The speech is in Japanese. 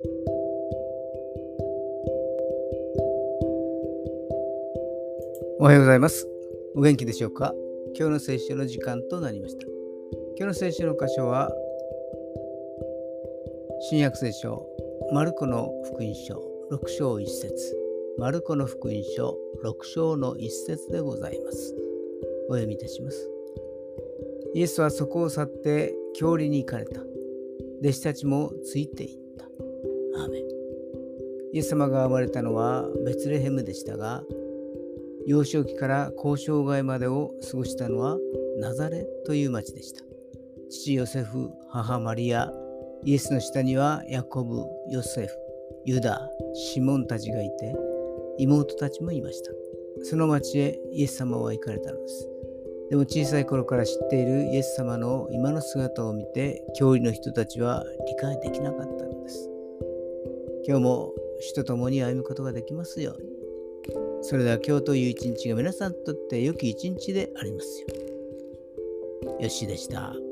おはようございます。お元気でしょうか？今日の聖書の時間となりました。今日の聖書の箇所は、新約聖書、マルコの福音書6章1節マルコの福音書6章の1節でございます。お読みいたします。イエスはそこを去って郷里に行かれた。弟子たちもついていった。アーメンイエス様が生まれたのはベツレヘムでしたが、幼少期から交渉外までを過ごしたのはナザレという町でした。父ヨセフ、母マリア、イエスの下にはヤコブ、ヨセフ、ユダ、シモンたちがいて、妹たちもいました。その町へイエス様は行かれたのです。でも小さい頃から知っているイエス様の今の姿を見て、教理の人たちは理解できなかったのです。今日も主と共に歩むことができますように。それでは今日という一日が皆さんにとって良き一日でありますよ。よしでした。